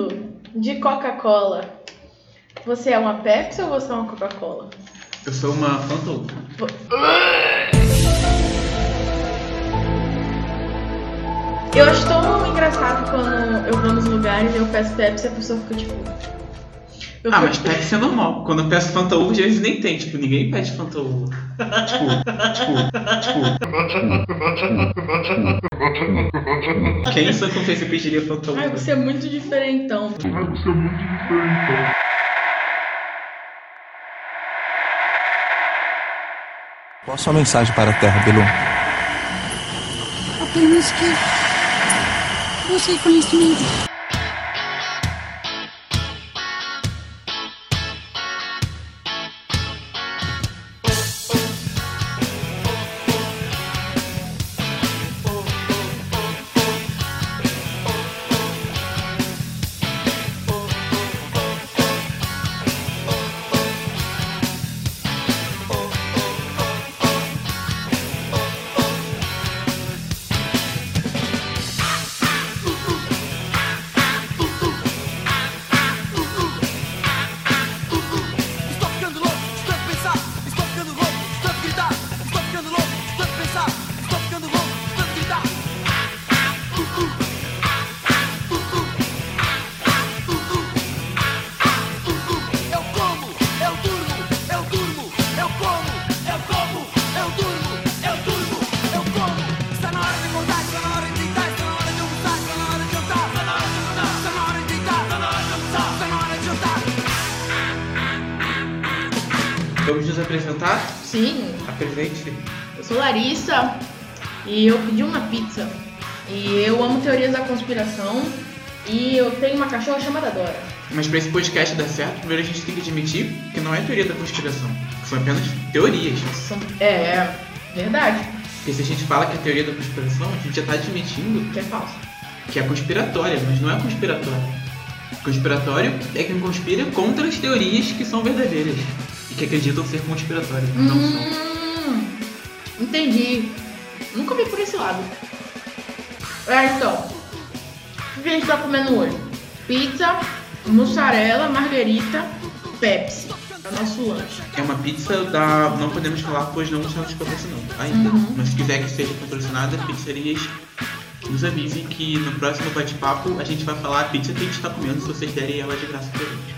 mundo de Coca-Cola, você é uma Pepsi ou você é uma Coca-Cola? Eu sou uma Fanta. Eu acho tão engraçado quando eu vou nos lugares e eu peço Pepsi e a pessoa fica tipo. Eu Ah, mas Pepsi é normal. Quando eu peço Fanta Uva, às vezes nem tem. Tipo, ninguém pede Fanta Uva. Tipo, tipo, Quem em sua consciência pediria Fanta Ai, Uva? você é muito diferentão. Qual a sua mensagem para a Terra, Belu? Apenas que use conhecimento. Sou Larissa e eu pedi uma pizza. E eu amo teorias da conspiração. E eu tenho uma cachorra chamada Dora. Mas pra esse podcast dar certo, primeiro a gente tem que admitir que não é teoria da conspiração. que São apenas teorias. São- É, verdade, Porque se a gente fala que é teoria da conspiração, a gente já tá admitindo que é falso. que é conspiratória, mas não é conspiratória. Conspiratório é quem conspira contra as teorias que são verdadeiras e que acreditam ser conspiratórias. Não são. Entendi. Nunca vi por esse lado. É, então. O que a gente tá comendo hoje? Pizza, mussarela, margarita, Pepsi. É o nosso lanche. É uma pizza da. Não podemos falar, pois não estamos patrocinando ainda. Uhum. Mas se quiser que seja patrocinada, pizzarias nos avise que no próximo bate-papo a gente vai falar a pizza que a gente está comendo se vocês derem ela de graça pra gente.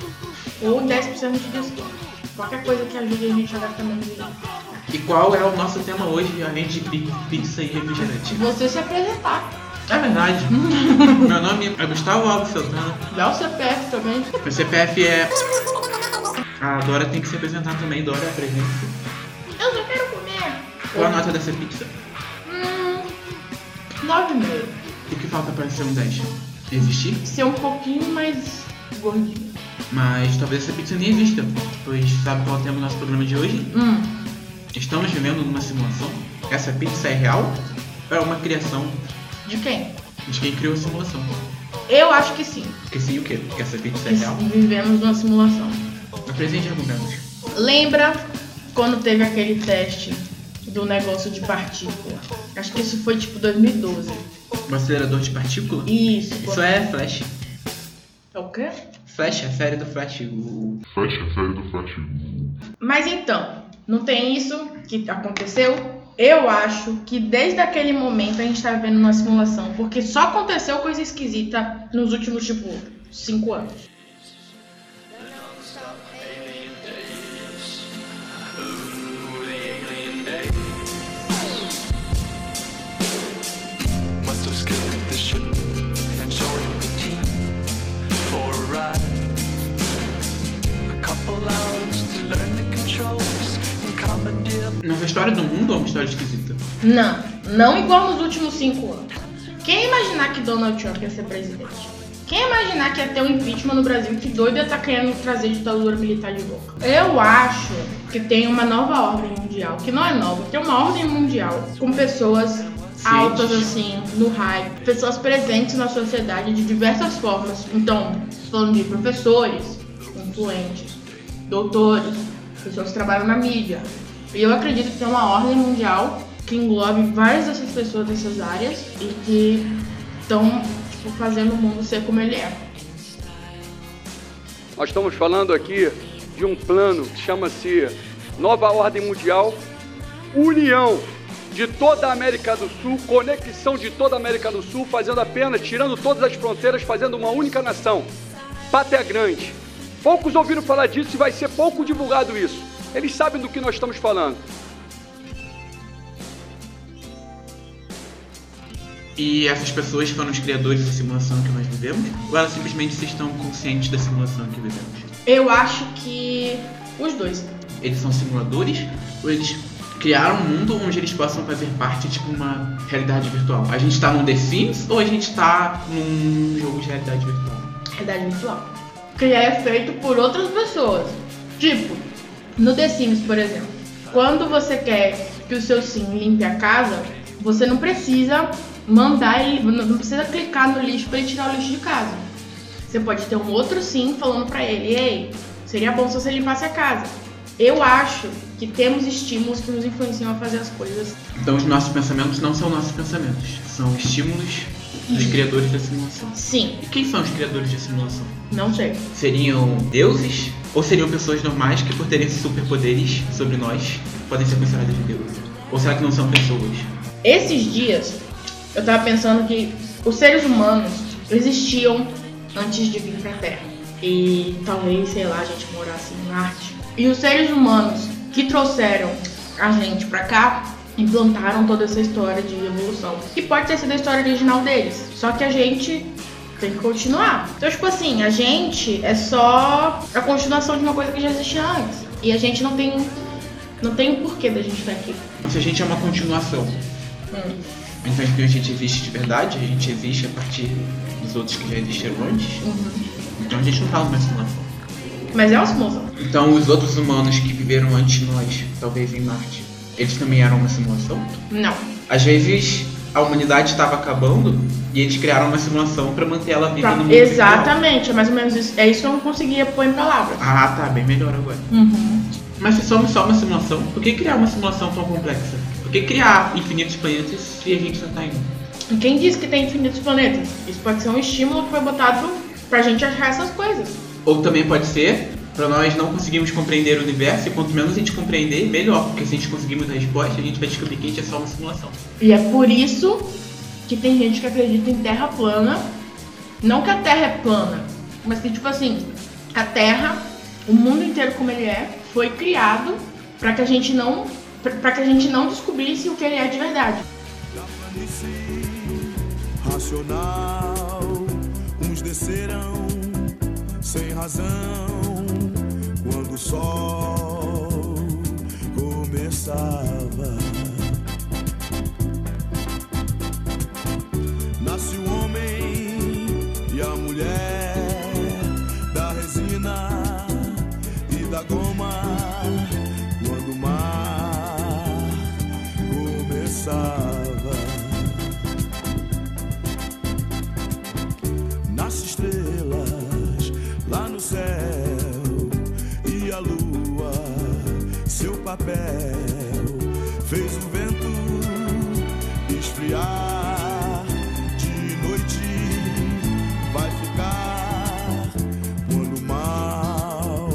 Ou 10% de desconto. Qualquer coisa que ajude a gente a gastar menos dinheiro. E qual é o nosso tema hoje, além de pi- pizza e refrigerante? Você se apresentar. É verdade. Meu nome é Gustavo Alves Santana. Dá o CPF também. Meu CPF é. A Dora tem que se apresentar também, Dora apresenta. Eu só quero comer. Qual a nota dessa pizza? Hum, 9,5. O que falta para ser um 10? Existir? Ser um pouquinho mais gordinho. Mas talvez essa pizza nem exista, pois sabe qual é o tema do nosso programa de hoje? Hum, Estamos vivendo numa simulação? Essa pizza é real? Ou é uma criação de quem? de quem criou a simulação? Eu acho que sim. Porque sim o quê? Que essa pizza é real? Vivemos numa simulação. Apresente argumentos. Lembra quando teve aquele teste do negócio de partícula? Acho que isso foi tipo 2012. Um acelerador de partícula? Isso. Isso é Flash. É o quê? Flash, a série do Flash. O... Fecha a série do Flash. Mas então, não tem isso que aconteceu? Eu acho que desde aquele momento a gente tá vivendo uma simulação, porque só aconteceu coisa esquisita nos últimos, tipo, cinco anos. História esquisita. Não, não igual nos últimos cinco anos. Quem imaginar que Donald Trump ia ser presidente? Quem imaginar que ia ter um impeachment no Brasil que doido ia estar querendo trazer ditadura militar de volta? Eu acho que tem uma nova ordem mundial, que não é nova, tem uma ordem mundial com pessoas altas assim, no hype, pessoas presentes na sociedade de diversas formas. Então, falando de professores, influentes, doutores, pessoas que trabalham na mídia. E eu acredito que tem uma ordem mundial que englobe várias dessas pessoas dessas áreas e que estão tipo, fazendo o mundo ser como ele é. Nós estamos falando aqui de um plano que chama-se Nova Ordem Mundial, união de toda a América do Sul, conexão de toda a América do Sul, fazendo apenas, tirando todas as fronteiras, fazendo uma única nação. Pátria Grande. Poucos ouviram falar disso e vai ser pouco divulgado isso. Eles sabem do que nós estamos falando. E essas pessoas foram os criadores da simulação que nós vivemos? Ou elas simplesmente estão conscientes da simulação que vivemos? Eu acho que os dois. Eles são simuladores ou eles criaram um mundo onde eles possam fazer parte de tipo, uma realidade virtual? A gente tá num The Sims ou a gente tá num jogo de realidade virtual? Realidade virtual. Que é feito por outras pessoas. Tipo, no The Sims, por exemplo. Quando você quer que o seu sim limpe a casa, você não precisa mandar ele, não precisa clicar no lixo para ele tirar o lixo de casa. Você pode ter um outro sim falando pra ele, ei, seria bom se você limpasse a casa. Eu acho que temos estímulos que nos influenciam a fazer as coisas. Então os nossos pensamentos não são nossos pensamentos, são estímulos dos criadores da simulação. Sim, E quem são os criadores da simulação? não sei. Seriam deuses? Ou seriam pessoas normais que, por terem superpoderes sobre nós, podem ser consideradas de deuses? Ou será que não são pessoas? Esses dias eu tava pensando que os seres humanos existiam antes de vir pra Terra. E talvez, sei lá, a gente morasse em Marte. E os seres humanos que trouxeram a gente pra cá implantaram toda essa história de evolução. Que pode ter sido a história original deles. Só que a gente tem que continuar. Então, tipo assim, a gente é só a continuação de uma coisa que já existia antes. E a gente não tem. Não tem o porquê da gente estar aqui. Se a gente é uma continuação, Hum. então que a gente existe de verdade, a gente existe a partir dos outros que já existiram antes, então a gente não tá numa simulação. Mas é uma simulação. Então os outros humanos que viveram antes de nós, talvez em Marte, eles também eram uma simulação? Não. Às vezes a humanidade estava acabando e eles criaram uma simulação para manter ela viva Pra- no mundo. Exatamente, é mais ou menos isso. É isso que eu não conseguia pôr em palavras. Ah, tá, bem melhor agora. Uhum. Mas se somos só uma simulação, por que criar uma simulação tão complexa? Por que criar infinitos planetas se a gente já tá um? E quem disse que tem infinitos planetas? Isso pode ser um estímulo que foi botado pra gente achar essas coisas. Ou também pode ser para nós não conseguirmos compreender o universo e quanto menos a gente compreender, melhor. Porque se a gente conseguirmos a resposta, a gente vai descobrir que a gente é só uma simulação. E é por isso que tem gente que acredita em terra plana. Não que a terra é plana, mas que tipo assim, a terra, o mundo inteiro como ele é, foi criado pra que a gente não pra que a gente não descobrisse o que ele é de verdade. racional. Uns descerão sem razão o sol começava. Papel fez o vento esfriar. De noite vai ficar quando o mal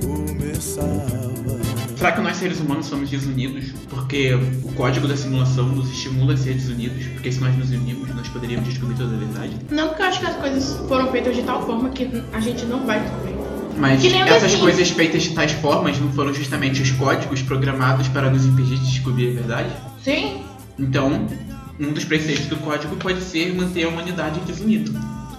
começava. Será que nós seres humanos somos desunidos? Porque o código da simulação nos estimula a ser desunidos? Porque se nós nos unirmos, nós poderíamos descobrir toda a verdade? Não porque eu acho que as coisas foram feitas de tal forma que a gente não vai. Mas essas Sims. coisas feitas de tais formas não foram justamente os códigos programados para nos impedir de descobrir a verdade? Sim, Então, um dos preceitos do código pode ser manter a humanidade desunida.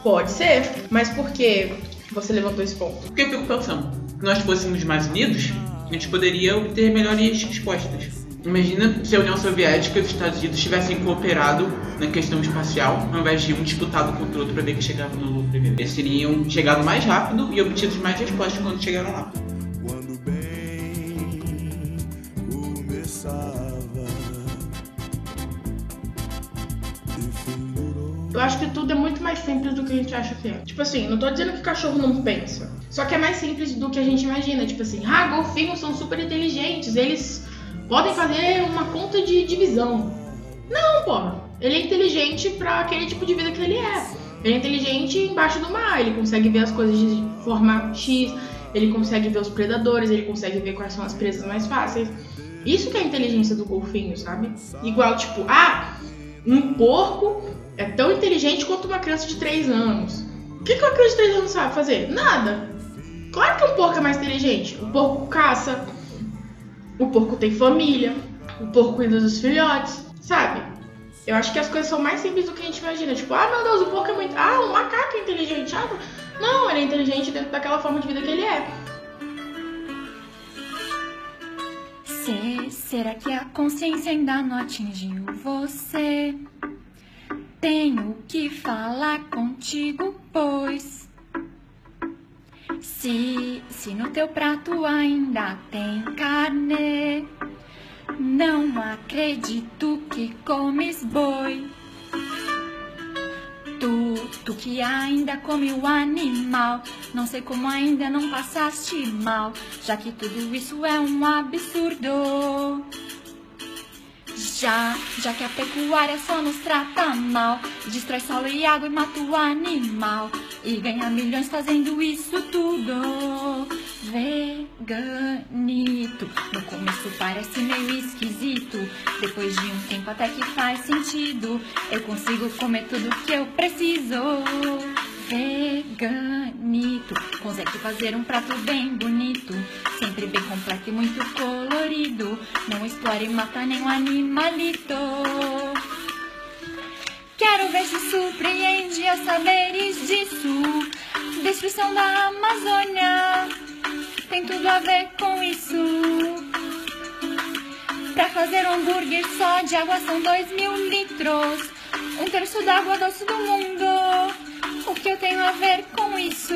pode ser. Mas por que você levantou esse ponto? Porque eu fico pensando, se nós fôssemos mais unidos, a gente poderia obter melhores respostas. Imagina se a União Soviética e os Estados Unidos tivessem cooperado na questão espacial, ao invés de um disputado contra o outro para ver quem chegava no Lua primeiro. Eles teriam chegado mais rápido e obtido mais respostas quando chegaram lá. quando o bem começava. Eu acho que tudo é muito mais simples do que a gente acha que é. Tipo assim, não tô dizendo que cachorro não pensa. Só que é mais simples do que a gente imagina. Tipo assim, ah, golfinhos são super inteligentes. Eles podem fazer uma conta de divisão. Não, porra. Ele é inteligente pra aquele tipo de vida que ele é. Ele é inteligente embaixo do mar, ele consegue ver as coisas de forma X, ele consegue ver os predadores, ele consegue ver quais são as presas mais fáceis. Isso que é a inteligência do golfinho, sabe? Igual, tipo, ah, um porco é tão inteligente quanto uma criança de 3 anos. O que, que uma criança de 3 anos sabe fazer? Nada. Claro que um porco é mais inteligente. O porco caça, o porco tem família, o porco cuida dos filhotes, sabe? Eu acho que as coisas são mais simples do que a gente imagina. Tipo, ah, meu Deus, o porco é muito. Ah, o macaco é inteligente. Ah, não, ele é inteligente dentro daquela forma de vida que ele é. Se, será que a consciência ainda não atingiu você? Tenho que falar contigo, pois. Se, se no teu prato ainda tem carne, não acredito que comes boi. Tu, tu que ainda come o animal, não sei como ainda não passaste mal, já que tudo isso é um absurdo. Já, já que a pecuária só nos trata mal, destrói solo e água e mata o animal, e ganha milhões fazendo isso tudo. Veganito, no começo parece meio esquisito, depois de um tempo até que faz sentido, eu consigo comer tudo que eu preciso. Veganito, consegue fazer um prato bem bonito, sempre bem completo e muito colorido. Não explora e mata nenhum animalito. Quero ver se surpreende a saberes disso. Destruição da Amazônia tem tudo a ver com isso. Pra fazer um hambúrguer só de água são dois mil litros. Um terço da água doce do mundo. O que eu tenho a ver com isso?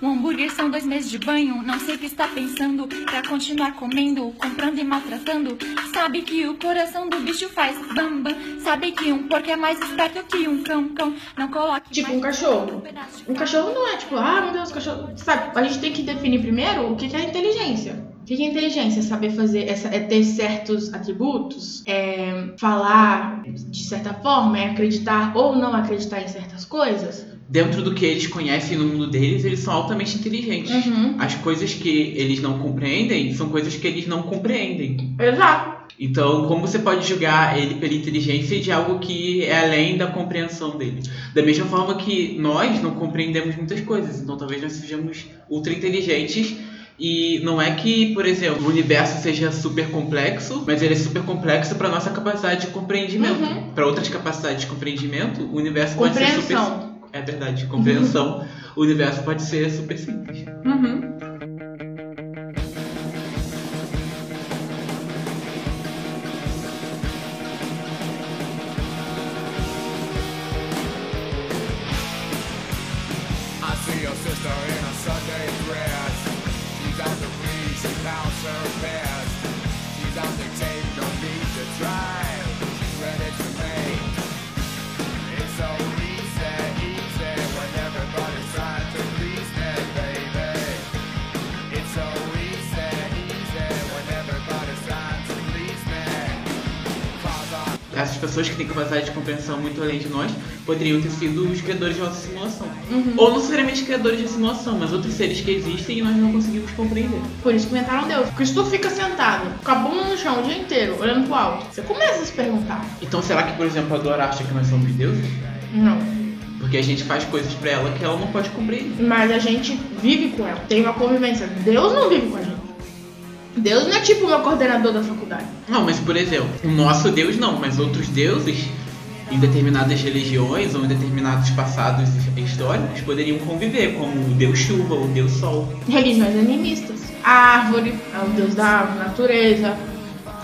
Um hambúrguer são dois meses de banho. Não sei o que está pensando. Pra continuar comendo, comprando e maltratando. Sabe que o coração do bicho faz bamba. Sabe que um porco é mais esperto que um cão. Cão não coloque. Tipo um cachorro. Um cachorro não é tipo, ah, meu Deus, cachorro. Sabe, a gente tem que definir primeiro o que é inteligência. O que que é inteligência? Saber fazer, essa, é ter certos atributos, é falar de certa forma, é acreditar ou não acreditar em certas coisas. Dentro do que eles conhecem no mundo deles, eles são altamente inteligentes. Uhum. As coisas que eles não compreendem são coisas que eles não compreendem. Exato. Então, como você pode julgar ele pela inteligência de algo que é além da compreensão dele? Da mesma forma que nós não compreendemos muitas coisas, então talvez nós sejamos ultra inteligentes e não é que, por exemplo, o universo seja super complexo, mas ele é super complexo para nossa capacidade de compreendimento. Uhum. Para outras capacidades de compreendimento, o universo pode ser super. É verdade, compreensão. O universo pode ser super simples. Uhum. Essas pessoas que têm capacidade de compreensão muito além de nós poderiam ter sido os criadores de nossa simulação. Uhum. Ou não necessariamente criadores de simulação, mas outros seres que existem e nós não conseguimos compreender. Por isso que inventaram Deus. Porque se tu fica sentado, com a bunda no chão o dia inteiro, olhando pro alto, você começa a se perguntar. Então será que, por exemplo, a Dora acha que nós somos deuses? Não. Porque a gente faz coisas pra ela que ela não pode compreender. Mas a gente vive com ela, tem uma convivência. Deus não vive com a gente. Deus não é tipo o meu coordenador da faculdade. Não, mas por exemplo, o nosso Deus não, mas outros deuses em determinadas religiões ou em determinados passados históricos poderiam conviver, como o Deus Chuva, o Deus Sol. Religiões animistas. A árvore é o deus da natureza.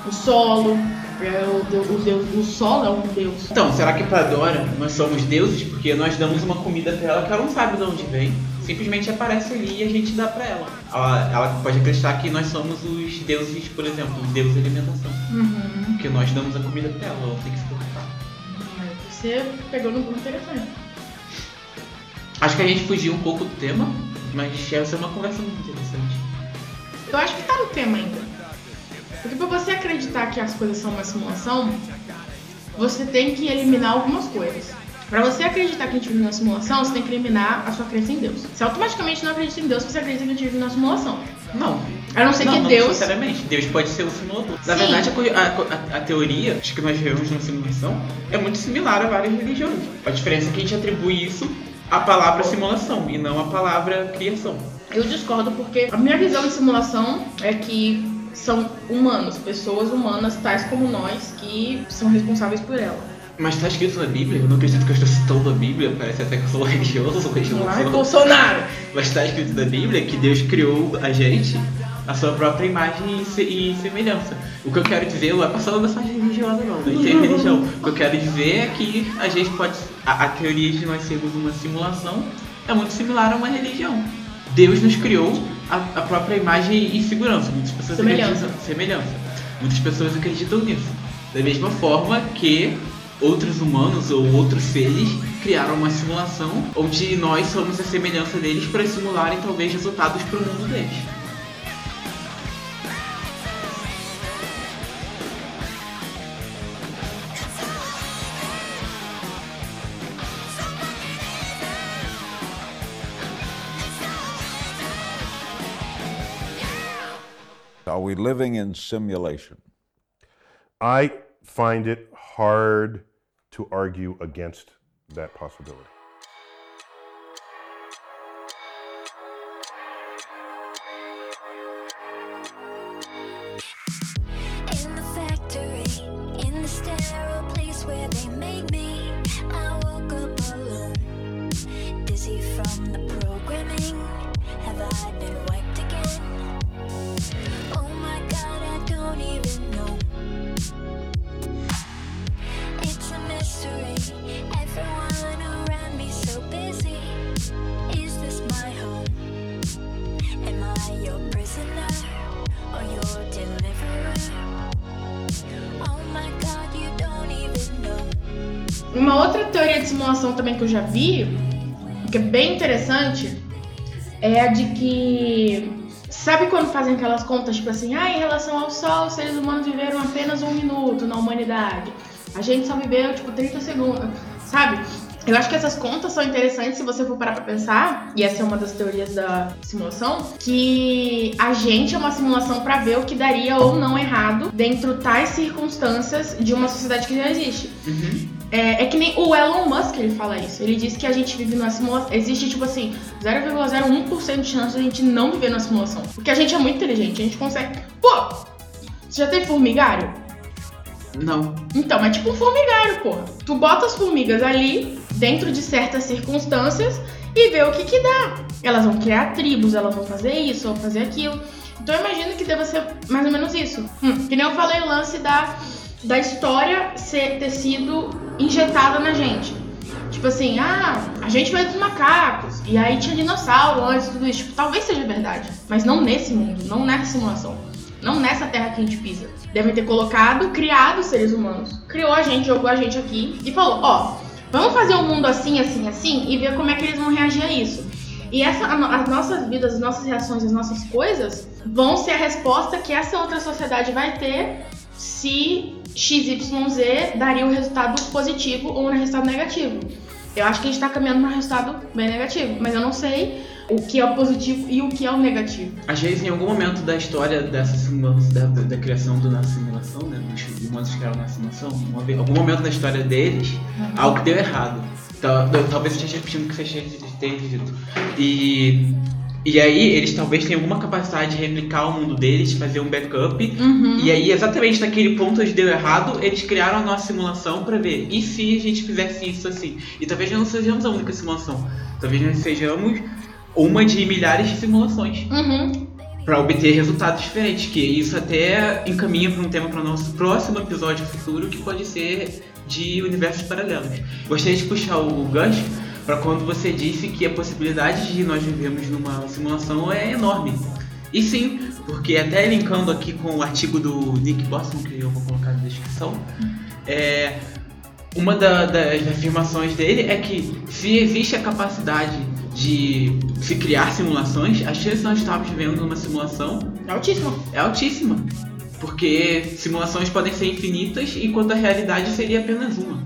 O solo é o deus, o deus. O solo é um deus. Então, será que pra Dora nós somos deuses porque nós damos uma comida pra ela que ela não sabe de onde vem? Simplesmente aparece ali e a gente dá pra ela. Ela, ela pode acreditar que nós somos os deuses, por exemplo, os deuses de alimentação. Uhum. Porque nós damos a comida pra ela, ela tem que se preocupar. Você pegou no ponto interessante. Acho que a gente fugiu um pouco do tema, mas essa é uma conversa muito interessante. Eu acho que tá no tema ainda. Porque pra você acreditar que as coisas são uma simulação, você tem que eliminar algumas coisas. Pra você acreditar que a gente vive numa simulação, você tem que eliminar a sua crença em Deus. Você automaticamente não acredita em Deus você acredita que a gente vive numa simulação. Não. A não ser não, que não Deus. necessariamente. Deus pode ser o simulador. Na Sim. verdade, a a, a- a teoria de que nós vivemos numa simulação é muito similar a várias religiões. A diferença é que a gente atribui isso à palavra simulação e não à palavra criação. Eu discordo porque a minha visão de simulação é que são humanos, pessoas humanas tais como nós que são responsáveis por ela. Mas tá escrito na Bíblia, eu não acredito que eu estou citando a Bíblia, parece até que eu sou religioso, eu não Ai, sou. Bolsonaro! Mas tá escrito na Bíblia que Deus criou a gente a sua própria imagem e, se- e semelhança. O que eu quero dizer não é passando mensagem religiosa não, não tem religião. O que eu quero dizer é que a gente pode. A, a teoria de nós sermos uma simulação é muito similar a uma religião. Deus nos criou a, a própria imagem e segurança. Muitas pessoas Semelhança. acreditam. Semelhança. Muitas pessoas acreditam nisso. Da mesma forma que outros humanos ou outros seres criaram uma simulação onde nós somos a semelhança deles para simularem talvez resultados para o mundo deles. Are we living in simulation? I find it hard to argue against that possibility. Também que é bem interessante, é a de que. Sabe quando fazem aquelas contas, tipo assim, ah, em relação ao Sol, os seres humanos viveram apenas um minuto na humanidade. A gente só viveu, tipo, 30 segundos, sabe? Eu acho que essas contas são interessantes se você for parar pra pensar, e essa é uma das teorias da simulação, que a gente é uma simulação pra ver o que daria ou não errado dentro tais circunstâncias de uma sociedade que já existe. É, é que nem o Elon Musk ele fala isso. Ele diz que a gente vive numa simulação. Existe, tipo assim, 0,01% de chance de a gente não viver numa simulação. Porque a gente é muito inteligente, a gente consegue. Pô! Você já teve formigário? Não. Então, é tipo um formigário, porra. Tu bota as formigas ali, dentro de certas circunstâncias, e vê o que que dá. Elas vão criar tribos, elas vão fazer isso, vão fazer aquilo. Então eu imagino que deva ser mais ou menos isso. Hum, que nem eu falei o lance da, da história ser, ter sido injetada na gente. Tipo assim, ah, a gente veio dos macacos, e aí tinha dinossauro antes, tudo isso. Tipo, talvez seja verdade, mas não nesse mundo, não nessa simulação. Não nessa terra que a gente pisa. Devem ter colocado, criado seres humanos. Criou a gente, jogou a gente aqui e falou: ó, vamos fazer um mundo assim, assim, assim e ver como é que eles vão reagir a isso. E essa, as nossas vidas, as nossas reações, as nossas coisas vão ser a resposta que essa outra sociedade vai ter se XYZ daria um resultado positivo ou um resultado negativo. Eu acho que a gente tá caminhando para um resultado bem negativo, mas eu não sei o que é o positivo e o que é o negativo. Às vezes, em algum momento da história dessa simulação, da, da- da criação do nossa simulação, né, dos humanos que criaram na simulação, vez- algum momento da história deles, algo deu errado. Tal- tal- Talvez eu esteja repetindo o que você tenha dito. E, e aí, eles talvez tenham alguma capacidade de replicar o mundo deles, fazer um backup. Uhum. E aí, exatamente naquele ponto onde deu errado, eles criaram a nossa simulação pra ver. E se a gente fizesse isso assim? E talvez nós não sejamos a única simulação. Talvez nós sejamos uma de milhares de simulações Uhum. para obter resultados diferentes, que isso até encaminha para um tema para o nosso próximo episódio futuro, que pode ser de universos paralelos. Gostaria de puxar o gancho para quando você disse que a possibilidade de nós vivermos numa simulação é enorme. E sim, porque até linkando aqui com o artigo do Nick Boston, que eu vou colocar na descrição, é, uma da- das afirmações dele é que se existe a capacidade de se criar simulações, a chance de nós estarmos vivendo numa simulação É altíssima. é altíssima. Porque simulações podem ser infinitas, enquanto a realidade seria apenas uma.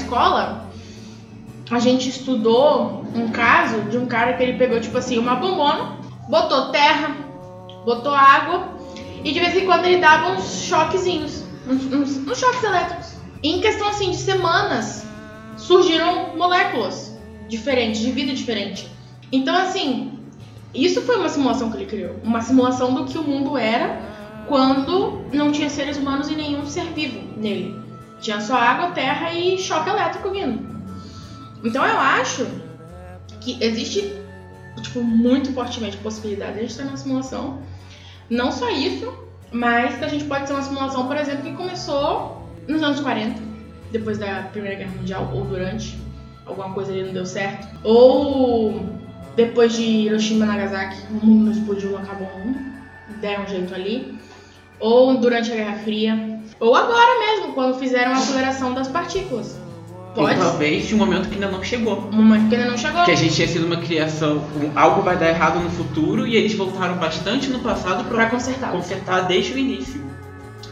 Escola, a gente estudou um caso de um cara que ele pegou, tipo assim, uma bombona, botou terra, botou água e de vez em quando ele dava uns choquezinhos, uns, uns- uns choques elétricos. E em questão assim de semanas, surgiram moléculas diferentes, de vida diferente. Então, assim, isso foi uma simulação que ele criou. Uma simulação do que o mundo era quando não tinha seres humanos e nenhum ser vivo nele. Tinha só água, terra e choque elétrico vindo. Então eu acho que existe, tipo, muito fortemente possibilidade de a gente estar numa simulação. Não só isso, mas que a gente pode ser uma simulação, por exemplo, que começou nos anos 40, depois da Primeira Guerra Mundial, ou durante, alguma coisa ali não deu certo. Ou depois de Hiroshima e Nagasaki, o mundo explodiu, acabou o mundo, deram um jeito ali. Ou durante a Guerra Fria. Ou agora mesmo, quando fizeram a aceleração das partículas. Ou Pode ser talvez de um momento que ainda não chegou. um momento que ainda não chegou. Que a gente tinha sido uma criação, um- algo vai dar errado no futuro e eles voltaram bastante no passado pra, Pra consertar. consertar desde o início.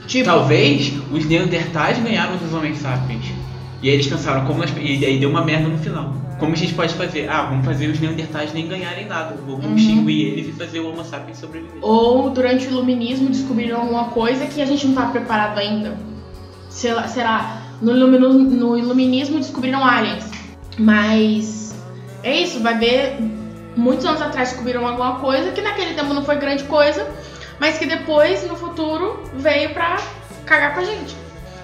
Tipo, Talvez os Neandertais ganharam dos Homens Sapiens. E aí eles pensaram, como nós, e aí deu uma merda no final. Como a gente pode fazer? Ah, vamos fazer os Neandertais nem ganharem nada. Vamos Uhum. extinguir eles e fazer o Homo Sapiens sobreviver. Ou durante o iluminismo descobriram alguma coisa que a gente não tá preparado ainda. Sei lá, será, no, ilumino- no iluminismo descobriram aliens. Mas é isso, vai ver. Muitos anos atrás descobriram alguma coisa que naquele tempo não foi grande coisa, mas que depois, no futuro, veio pra cagar com a gente.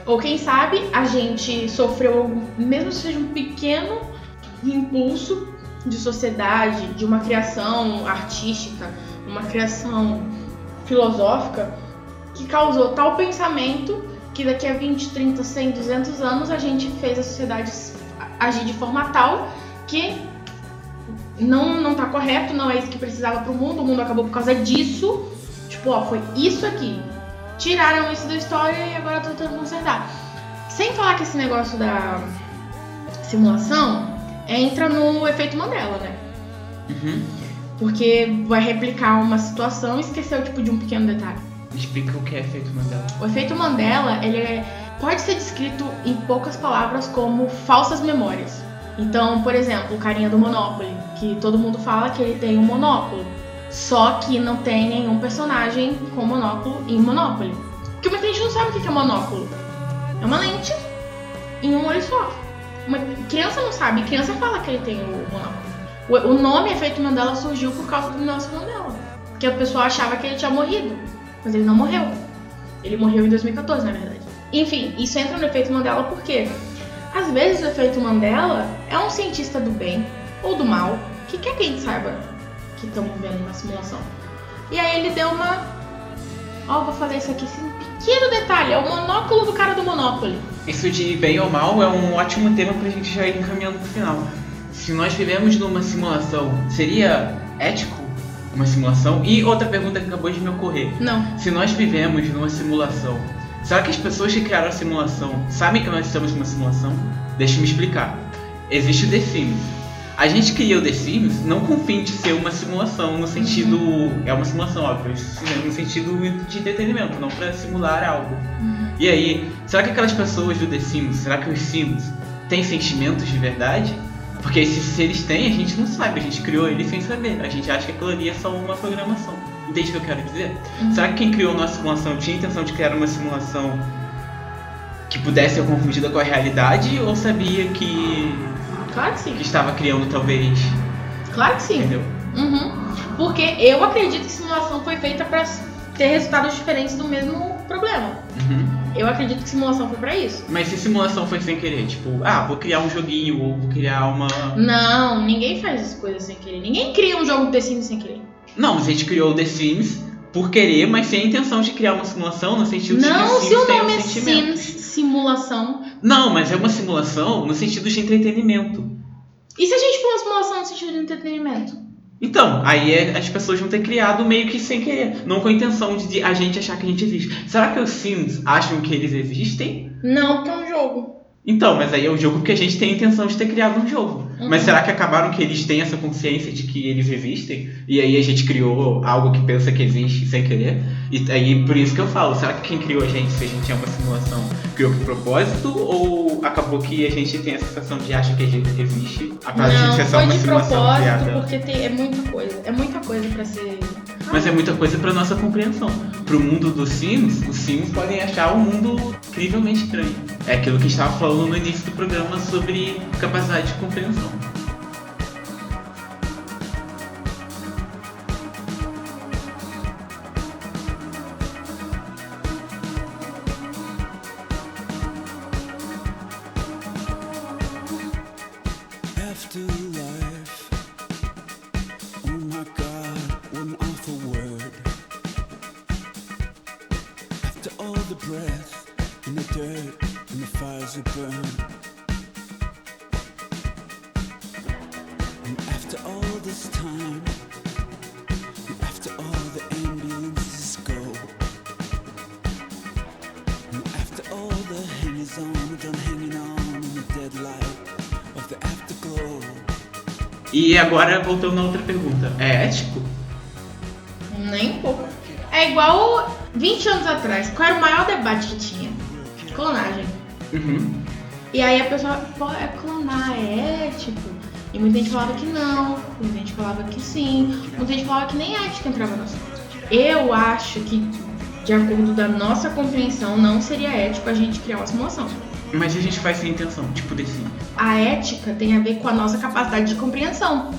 Ou quem sabe a gente sofreu, mesmo que seja um pequeno impulso de sociedade, de uma criação artística, uma criação filosófica que causou tal pensamento que daqui a 20, 30, 100, 200 anos a gente fez a sociedade agir de forma tal que não, não tá correto, não é isso que precisava pro mundo, o mundo acabou por causa disso. Tipo, ó, foi isso aqui. Tiraram isso da história e agora tô tentando consertar. Sem falar que esse negócio da simulação entra no efeito Mandela, né? Uhum. Porque vai replicar uma situação e esqueceu tipo de um pequeno detalhe. Explica o que é efeito Mandela. O efeito Mandela, ele é- pode ser descrito em poucas palavras como falsas memórias. Então, por exemplo, o carinha do Monopoly, que todo mundo fala que ele tem um monóculo, só que não tem nenhum personagem com monóculo em Monopoly. Porque muita gente não sabe o que é monóculo. É uma lente em um olho só. Uma criança não sabe, criança fala que ele tem o monóculo. O, nome efeito Mandela surgiu por causa do Nelson Mandela. Porque o pessoal achava que ele tinha morrido, mas ele não morreu. Ele morreu em 2014, na verdade. Enfim, isso entra no efeito Mandela porque às vezes o efeito Mandela é um cientista do bem ou do mal que quer que a gente saiba que estamos vendo uma simulação. E aí ele deu uma. Ó, vou fazer isso aqui, esse pequeno detalhe, é o monóculo do cara do Monopoly. Isso de bem ou mal é um ótimo tema pra gente já ir encaminhando pro final. Se nós vivemos numa simulação, seria ético uma simulação? E outra pergunta que acabou de me ocorrer. Não. Se nós vivemos numa simulação, será que as pessoas que criaram a simulação sabem que nós estamos numa simulação? Deixa eu me explicar. Existe o The Sims. A gente cria o The Sims não com o fim de ser uma simulação no sentido. É uma simulação, óbvio, no sentido de entretenimento, não para simular algo. E aí, será que aquelas pessoas do The Sims, será que os Sims têm sentimentos de verdade? Porque se, se eles têm, a gente não sabe, a gente criou eles sem saber. A gente acha que aquilo ali é só uma programação. Entende o que eu quero dizer? Será que quem criou a nossa simulação tinha a intenção de criar uma simulação que pudesse ser confundida com a realidade ou sabia que, Claro que sim. que estava criando talvez. Claro que sim. Entendeu? Uhum. Porque eu acredito que simulação foi feita pra ter resultados diferentes do mesmo problema. Uhum. Eu acredito que simulação foi pra isso. Mas se simulação foi sem querer, tipo, ah, vou criar um joguinho ou vou criar uma. Não, ninguém faz as coisas sem querer. Ninguém cria um jogo The Sims sem querer. Não, a gente criou o The Sims por querer, mas sem a intenção de criar uma simulação no sentido de que Não, se o nome um é. Sims Simulação. Não, mas é uma simulação no sentido de entretenimento. E se a gente for uma simulação no sentido de entretenimento? Então, aí é- as pessoas vão ter criado meio que sem querer, não com a intenção de a gente achar que a gente existe. Será que os Sims acham que eles existem? Não, porque é um jogo. Então, mas aí é o jogo que a gente tem a intenção de ter criado um jogo. Uhum. Mas será que acabaram que eles têm essa consciência de que eles existem? E aí a gente criou algo que pensa que existe sem querer? E aí por isso que eu falo, será que quem criou a gente, se a gente é uma simulação, criou com propósito? Ou acabou que a gente tem a sensação de achar que a gente existe, apesar de a gente ser só foi uma de simulação propósito, criada? porque tem, é muita coisa. É muita coisa pra ser. Mas é muita coisa pra nossa compreensão. Pro mundo dos Sims, os Sims podem achar um mundo incrivelmente estranho. É aquilo que estava falando no início do programa sobre capacidade de compreensão. E agora, voltando na outra pergunta, é ético? Nem um pouco. É igual 20 anos atrás. Qual era o maior debate que tinha? Clonagem. Uhum. E aí a pessoa, pô, é clonar, é ético? E muita gente falava que não, muita gente falava que sim, muita gente falava que nem ética entrava no assunto. Eu acho que, de acordo da nossa compreensão, não seria ético a gente criar uma simulação. Mas a gente faz sem intenção, tipo desse. A ética tem a ver com a nossa capacidade de compreensão.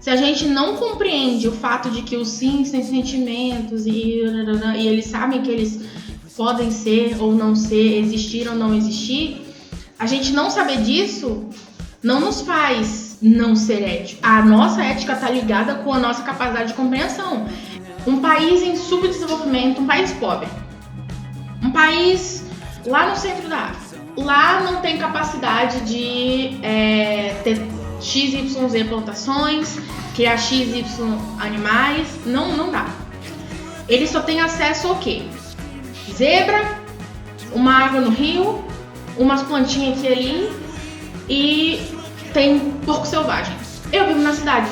Se a gente não compreende o fato de que os sims têm sentimentos e, e eles sabem que eles podem ser ou não ser, existir ou não existir, a gente não saber disso não nos faz não ser ético. A nossa ética está ligada com a nossa capacidade de compreensão. Um país em subdesenvolvimento, um país pobre, um país lá no centro da África, lá não tem capacidade de é, ter XYZ plantações, criar XY animais, não, não dá. Ele só tem acesso ao quê? Zebra, uma água no rio, umas plantinhas aqui ali e tem porco selvagem. Eu vivo na cidade.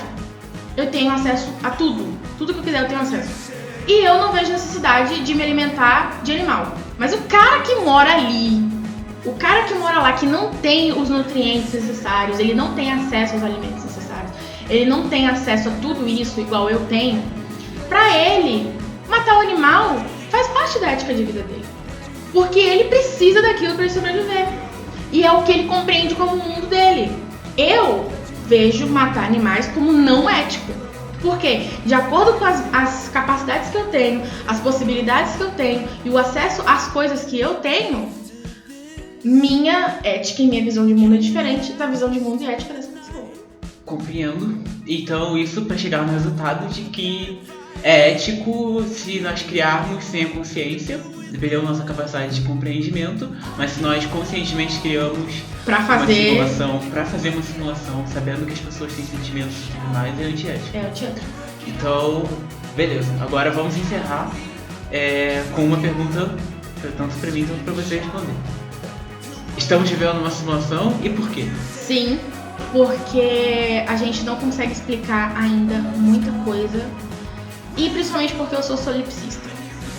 Eu tenho acesso a tudo. Tudo que eu quiser eu tenho acesso. E eu não vejo necessidade de me alimentar de animal. Mas o cara que mora ali, o cara que mora lá, que não tem os nutrientes necessários, ele não tem acesso aos alimentos necessários, ele não tem acesso a tudo isso igual eu tenho, pra ele, matar o animal faz parte da ética de vida dele. Porque ele precisa daquilo para sobreviver. E é o que ele compreende como o mundo dele. Eu vejo matar animais como não ético. Porque, de acordo com as, as capacidades que eu tenho, as possibilidades que eu tenho e o acesso às coisas que eu tenho, minha ética e minha visão de mundo é diferente da visão de mundo e ética dessa pessoa. Compreendo. Então, isso para chegar no resultado de que é ético se nós criarmos sem a consciência, dependendo da nossa capacidade de compreendimento, mas se nós conscientemente criamos Pra uma fazer- simulação, para fazer uma simulação, sabendo que as pessoas têm sentimentos e tudo mais, é antiético. É o teatro. Então, beleza. Agora vamos encerrar é, com uma pergunta, tanto para mim quanto para você responder. Estamos vivendo uma simulação e por quê? Sim, porque a gente não consegue explicar ainda muita coisa. E principalmente porque eu sou solipsista.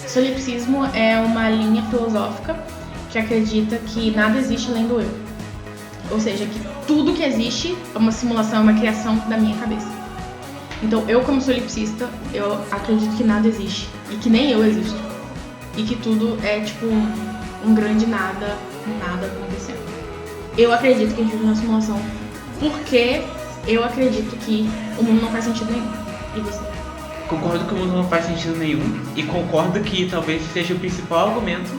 Solipsismo é uma linha filosófica que acredita que nada existe além do eu. Ou seja, que tudo que existe é uma simulação, é uma criação da minha cabeça. Então, eu como solipsista, eu acredito que nada existe e que nem eu existo. E que tudo é tipo um, grande nada, nada acontecendo. Eu acredito que a gente vive numa simulação porque eu acredito que o mundo não faz sentido nenhum. E você? Concordo que o mundo não faz sentido nenhum e concordo que talvez seja o principal argumento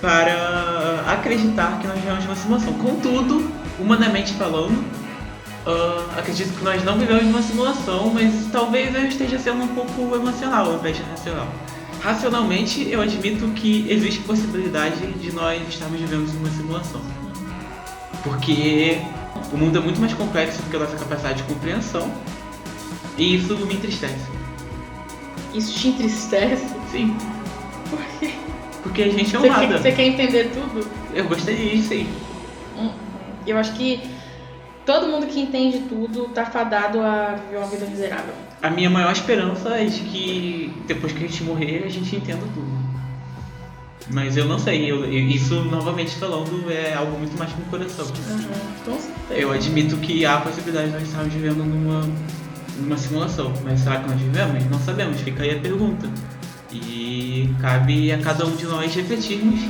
para acreditar que nós vivemos uma simulação. Contudo, humanamente falando, ah, acredito que nós não vivemos uma simulação, mas talvez eu esteja sendo um pouco emocional ao invés de racional. Racionalmente, eu admito que existe possibilidade de nós estarmos vivendo uma simulação. Porque o mundo é muito mais complexo do que a nossa capacidade de compreensão. E isso me entristece. Isso te entristece? Sim. Por quê? Porque a gente é Você amada. quer, você quer entender tudo? Eu gostaria disso aí. Hum, Eu acho que todo mundo que entende tudo tá fadado a viver uma vida miserável. A minha maior esperança é de que depois que a gente morrer, a gente entenda tudo. Mas eu não sei, eu- eu- isso novamente falando é algo muito mais no coração. Com certeza. Eu admito que há a possibilidade de nós estarmos vivendo numa, numa simulação, mas será que nós vivemos? Não sabemos, fica aí a pergunta. E cabe a cada um de nós refletirmos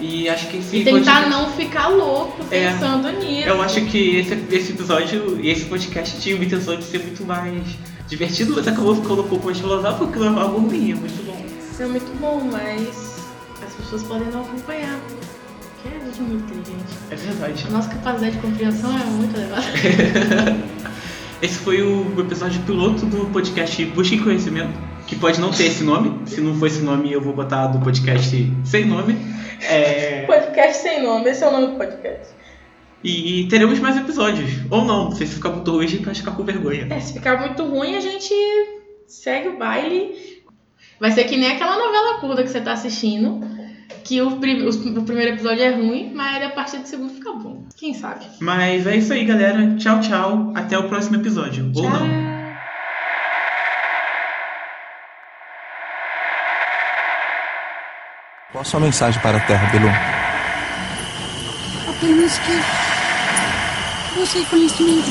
e acho que esse E tentar podcast- não ficar louco É, pensando nisso. Eu acho que esse, esse episódio e esse podcast tinha a intenção de ser muito mais divertido, mas acabou ficando um pouco mais filosófico, que é algo ruim, é muito bom. É muito bom, mas as pessoas podem não acompanhar. Porque a gente é muito inteligente. É verdade. A nossa capacidade de compreensão é muito elevada. Esse foi o episódio piloto do podcast Busquem Conhecimento, que pode não ter esse nome. Se não for esse nome, eu vou botar do podcast sem nome. É, Podcast sem nome, esse é o nome do podcast. E teremos mais episódios. Ou não, se ficar muito ruim, a gente vai ficar com vergonha. É, se ficar muito ruim, a gente segue o baile. Vai ser que nem aquela novela curta que você tá assistindo. Que o, prim- o primeiro episódio é ruim, mas a partir do segundo fica bom. Quem sabe? Mas é isso aí, galera. Tchau, tchau. Até o próximo episódio. Ou não. Qual a sua mensagem para a Terra, Belu? Apenas que. Busque conhecimento.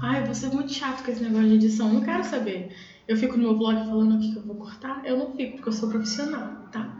Ai, você é muito chato com esse negócio de edição. Eu não quero saber. Eu fico no meu blog falando o que eu vou cortar. Eu não fico, porque eu sou profissional, tá?